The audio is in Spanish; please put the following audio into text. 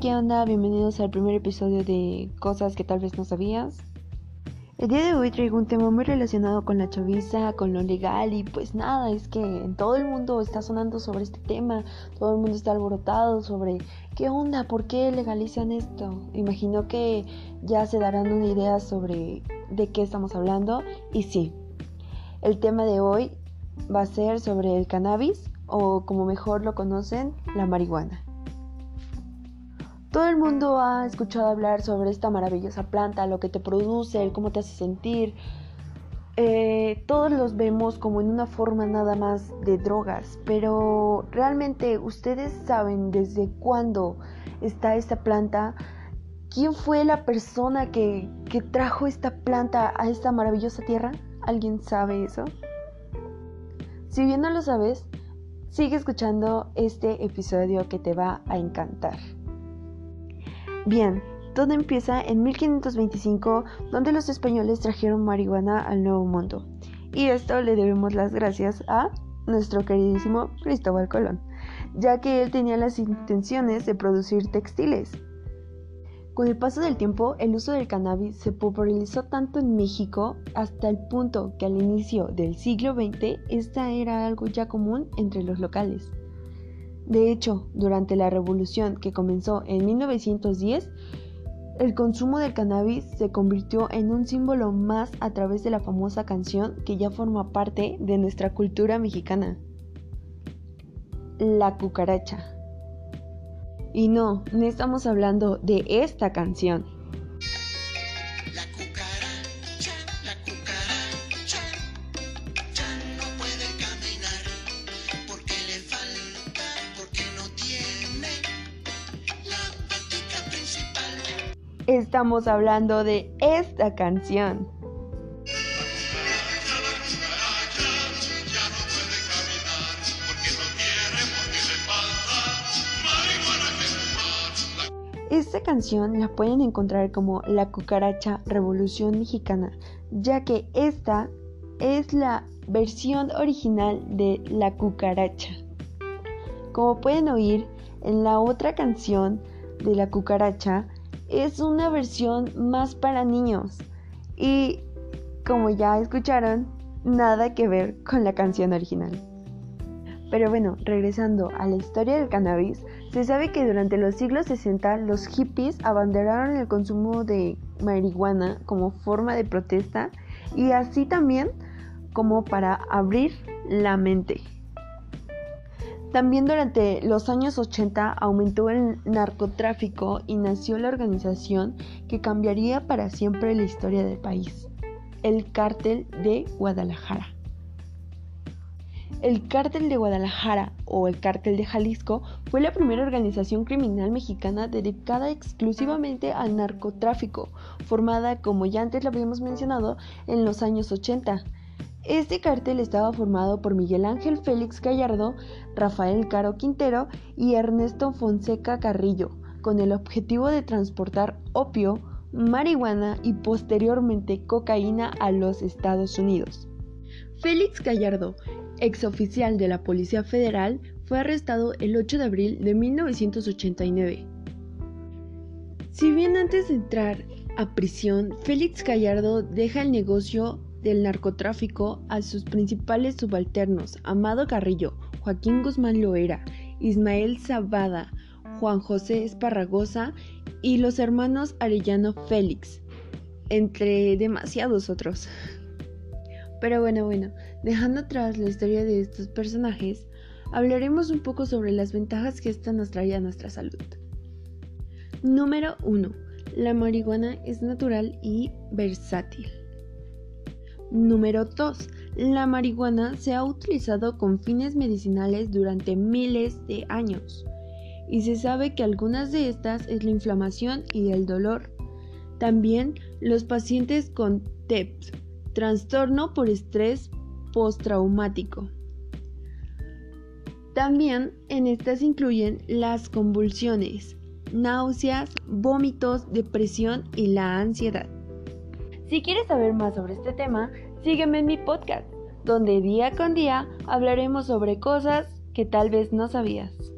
¿qué onda? Bienvenidos al primer episodio de Cosas que tal vez no sabías. El día de hoy traigo un tema muy relacionado con la chaviza, con lo legal y pues nada, es que en todo el mundo está sonando sobre este tema, todo el mundo está alborotado sobre qué onda, por qué legalizan esto. Imagino que ya se darán una idea sobre de qué estamos hablando y sí, el tema de hoy va a ser sobre el cannabis o como mejor lo conocen, la marihuana. Todo el mundo ha escuchado hablar sobre esta maravillosa planta, lo que te produce, cómo te hace sentir. Eh, todos los vemos como en una forma nada más de drogas, pero realmente ustedes saben desde cuándo está esta planta, quién fue la persona que, que trajo esta planta a esta maravillosa tierra. ¿Alguien sabe eso? Si bien no lo sabes, sigue escuchando este episodio que te va a encantar. Bien, todo empieza en 1525, donde los españoles trajeron marihuana al Nuevo Mundo. Y esto le debemos las gracias a nuestro queridísimo Cristóbal Colón, ya que él tenía las intenciones de producir textiles. Con el paso del tiempo, el uso del cannabis se popularizó tanto en México hasta el punto que al inicio del siglo XX esta era algo ya común entre los locales. De hecho, durante la revolución que comenzó en 1910, el consumo del cannabis se convirtió en un símbolo más a través de la famosa canción que ya forma parte de nuestra cultura mexicana. La cucaracha. Y no, no estamos hablando de esta canción. Estamos hablando de esta canción. Esta canción la pueden encontrar como La cucaracha Revolución Mexicana, ya que esta es la versión original de La cucaracha. Como pueden oír, en la otra canción de La cucaracha es una versión más para niños y como ya escucharon, nada que ver con la canción original. Pero bueno, regresando a la historia del cannabis, se sabe que durante los siglos 60 los hippies abanderaron el consumo de marihuana como forma de protesta y así también como para abrir la mente. También durante los años 80 aumentó el narcotráfico y nació la organización que cambiaría para siempre la historia del país, el Cártel de Guadalajara. El Cártel de Guadalajara o el Cártel de Jalisco fue la primera organización criminal mexicana dedicada exclusivamente al narcotráfico, formada, como ya antes lo habíamos mencionado, en los años 80 este cártel estaba formado por Miguel Ángel Félix Gallardo, Rafael Caro Quintero y Ernesto Fonseca Carrillo, con el objetivo de transportar opio, marihuana y posteriormente cocaína a los Estados Unidos. Félix Gallardo, exoficial de la Policía Federal, fue arrestado el 8 de abril de 1989. Si bien antes de entrar a prisión, Félix Gallardo deja el negocio del narcotráfico a sus principales subalternos, Amado Carrillo, Joaquín Guzmán Loera, Ismael Zabada, Juan José Esparragosa y los hermanos Arellano Félix, entre demasiados otros. Pero bueno, bueno, dejando atrás la historia de estos personajes, hablaremos un poco sobre las ventajas que esta nos trae a nuestra salud. Número 1. La marihuana es natural y versátil. Número 2. La marihuana se ha utilizado con fines medicinales durante miles de años y se sabe que algunas de estas es la inflamación y el dolor. También los pacientes con TEPS, trastorno por estrés postraumático. También en estas incluyen las convulsiones, náuseas, vómitos, depresión y la ansiedad. Si quieres saber más sobre este tema, sígueme en mi podcast, donde día con día hablaremos sobre cosas que tal vez no sabías.